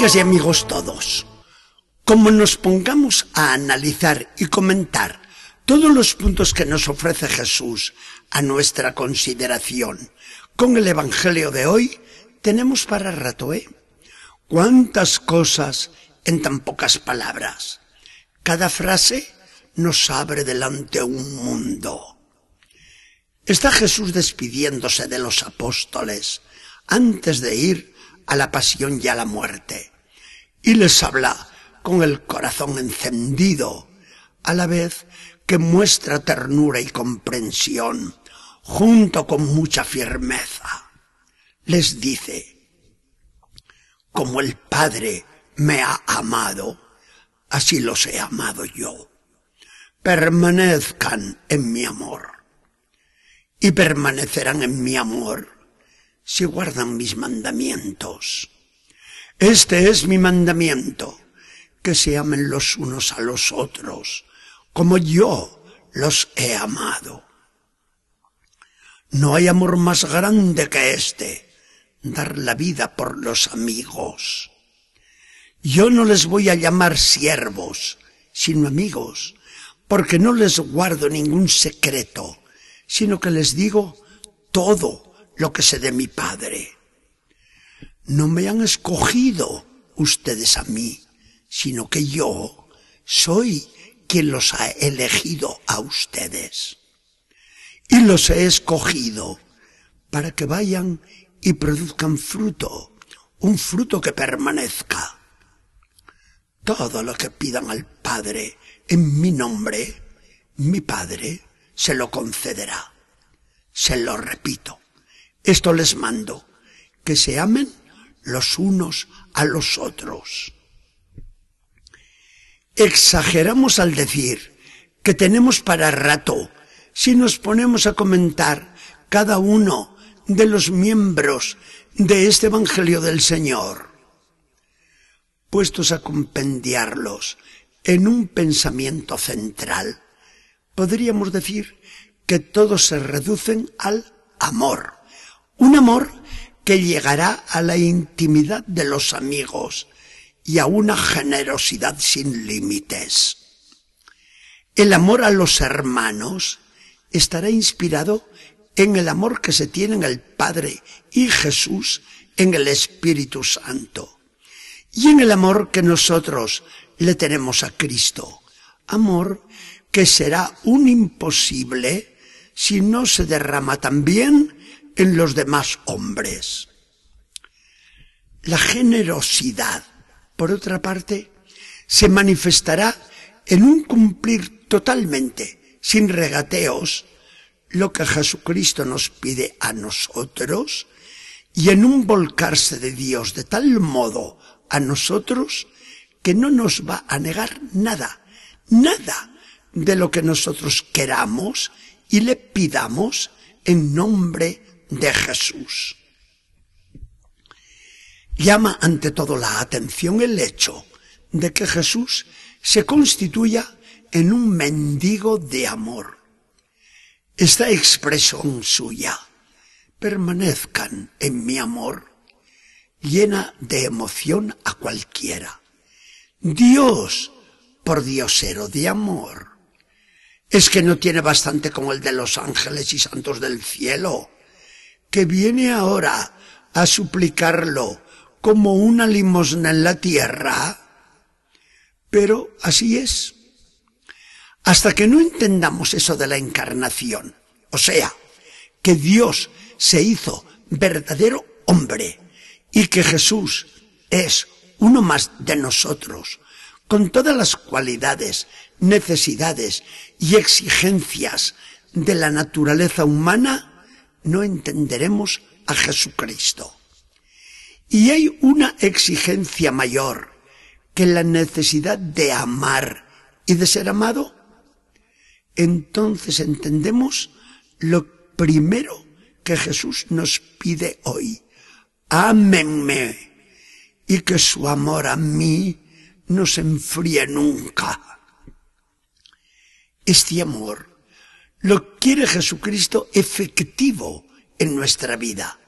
Amigas y amigos todos, como nos pongamos a analizar y comentar todos los puntos que nos ofrece Jesús a nuestra consideración con el Evangelio de hoy, tenemos para rato, ¿eh? ¿Cuántas cosas en tan pocas palabras? Cada frase nos abre delante un mundo. Está Jesús despidiéndose de los apóstoles antes de ir a la pasión y a la muerte. Y les habla con el corazón encendido, a la vez que muestra ternura y comprensión, junto con mucha firmeza. Les dice, como el Padre me ha amado, así los he amado yo. Permanezcan en mi amor. Y permanecerán en mi amor si guardan mis mandamientos. Este es mi mandamiento, que se amen los unos a los otros, como yo los he amado. No hay amor más grande que este, dar la vida por los amigos. Yo no les voy a llamar siervos, sino amigos, porque no les guardo ningún secreto, sino que les digo todo lo que sé de mi Padre. No me han escogido ustedes a mí, sino que yo soy quien los ha elegido a ustedes. Y los he escogido para que vayan y produzcan fruto, un fruto que permanezca. Todo lo que pidan al Padre en mi nombre, mi Padre se lo concederá. Se lo repito. Esto les mando, que se amen los unos a los otros. Exageramos al decir que tenemos para rato si nos ponemos a comentar cada uno de los miembros de este Evangelio del Señor. Puestos a compendiarlos en un pensamiento central, podríamos decir que todos se reducen al amor. Un amor que llegará a la intimidad de los amigos y a una generosidad sin límites. El amor a los hermanos estará inspirado en el amor que se tiene en el Padre y Jesús en el Espíritu Santo y en el amor que nosotros le tenemos a Cristo. Amor que será un imposible si no se derrama también en los demás hombres. La generosidad, por otra parte, se manifestará en un cumplir totalmente, sin regateos, lo que Jesucristo nos pide a nosotros y en un volcarse de Dios de tal modo a nosotros que no nos va a negar nada, nada de lo que nosotros queramos y le pidamos en nombre de Jesús. Llama ante todo la atención el hecho de que Jesús se constituya en un mendigo de amor. Esta expresión suya, permanezcan en mi amor, llena de emoción a cualquiera. Dios, por diosero de amor, es que no tiene bastante como el de los ángeles y santos del cielo que viene ahora a suplicarlo como una limosna en la tierra. Pero así es. Hasta que no entendamos eso de la encarnación, o sea, que Dios se hizo verdadero hombre y que Jesús es uno más de nosotros, con todas las cualidades, necesidades y exigencias de la naturaleza humana, no entenderemos a Jesucristo. Y hay una exigencia mayor que la necesidad de amar y de ser amado. Entonces entendemos lo primero que Jesús nos pide hoy. Ámenme y que su amor a mí no se enfríe nunca. Este amor lo quiere Jesucristo efectivo en nuestra vida.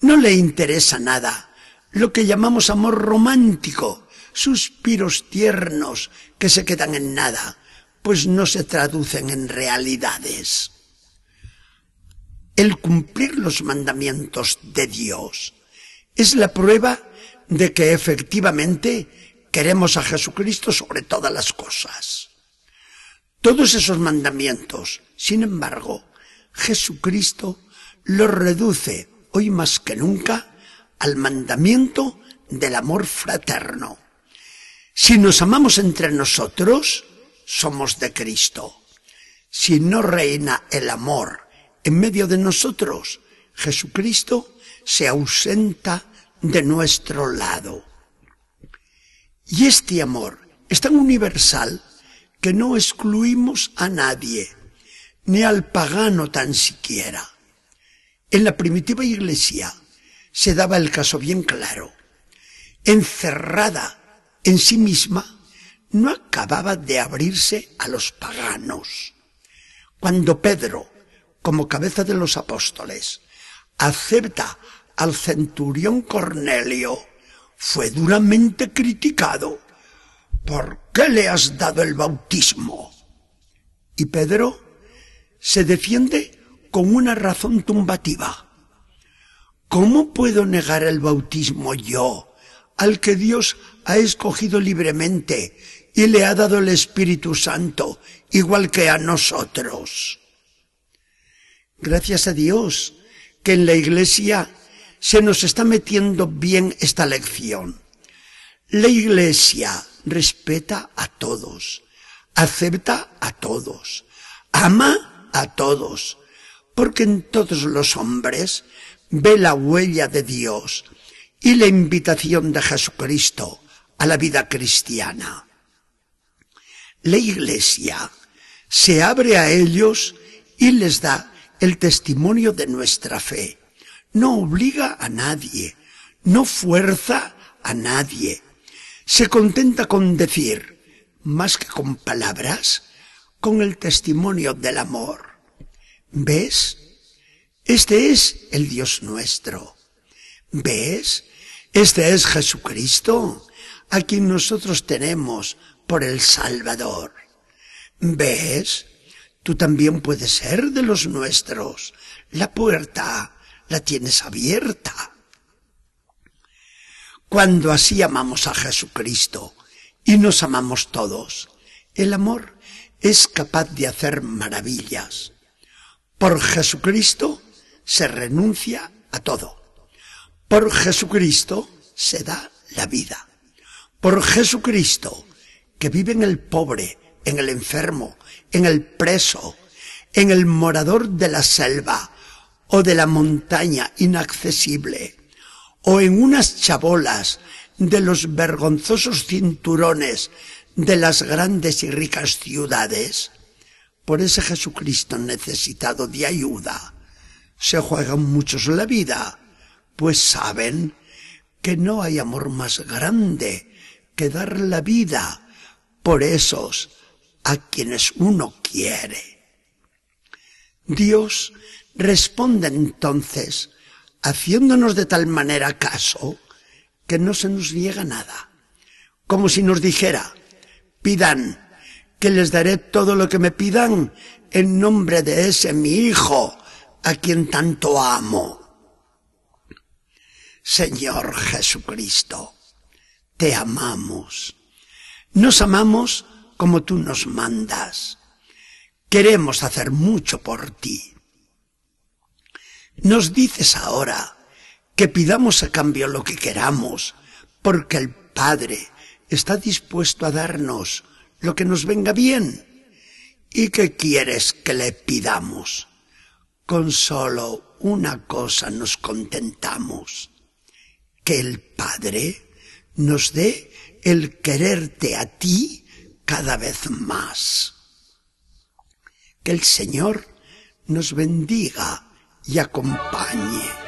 No le interesa nada lo que llamamos amor romántico, suspiros tiernos que se quedan en nada, pues no se traducen en realidades. El cumplir los mandamientos de Dios es la prueba de que efectivamente queremos a Jesucristo sobre todas las cosas. Todos esos mandamientos, sin embargo, Jesucristo los reduce hoy más que nunca al mandamiento del amor fraterno. Si nos amamos entre nosotros, somos de Cristo. Si no reina el amor en medio de nosotros, Jesucristo se ausenta de nuestro lado. Y este amor es tan universal que no excluimos a nadie, ni al pagano tan siquiera. En la primitiva iglesia se daba el caso bien claro. Encerrada en sí misma, no acababa de abrirse a los paganos. Cuando Pedro, como cabeza de los apóstoles, acepta al centurión Cornelio, fue duramente criticado. ¿Por qué le has dado el bautismo? Y Pedro se defiende con una razón tumbativa. ¿Cómo puedo negar el bautismo yo, al que Dios ha escogido libremente y le ha dado el Espíritu Santo, igual que a nosotros. Gracias a Dios que en la Iglesia se nos está metiendo bien esta lección. La Iglesia respeta a todos, acepta a todos, ama a todos, porque en todos los hombres ve la huella de Dios y la invitación de Jesucristo a la vida cristiana. La Iglesia se abre a ellos y les da el testimonio de nuestra fe. No obliga a nadie, no fuerza a nadie. Se contenta con decir, más que con palabras, con el testimonio del amor. ¿Ves? Este es el Dios nuestro. ¿Ves? Este es Jesucristo, a quien nosotros tenemos por el Salvador. ¿Ves? Tú también puedes ser de los nuestros. La puerta la tienes abierta. Cuando así amamos a Jesucristo y nos amamos todos, el amor es capaz de hacer maravillas. Por Jesucristo se renuncia a todo. Por Jesucristo se da la vida. Por Jesucristo, que vive en el pobre, en el enfermo, en el preso, en el morador de la selva o de la montaña inaccesible, o en unas chabolas de los vergonzosos cinturones de las grandes y ricas ciudades, por ese Jesucristo necesitado de ayuda, se juegan muchos la vida pues saben que no hay amor más grande que dar la vida por esos a quienes uno quiere. Dios responde entonces, haciéndonos de tal manera caso, que no se nos niega nada, como si nos dijera, pidan, que les daré todo lo que me pidan en nombre de ese mi Hijo, a quien tanto amo. Señor Jesucristo, te amamos. Nos amamos como tú nos mandas. Queremos hacer mucho por ti. Nos dices ahora que pidamos a cambio lo que queramos, porque el Padre está dispuesto a darnos lo que nos venga bien. ¿Y qué quieres que le pidamos? Con solo una cosa nos contentamos que el Padre nos dé el quererte a ti cada vez más. Que el Señor nos bendiga y acompañe.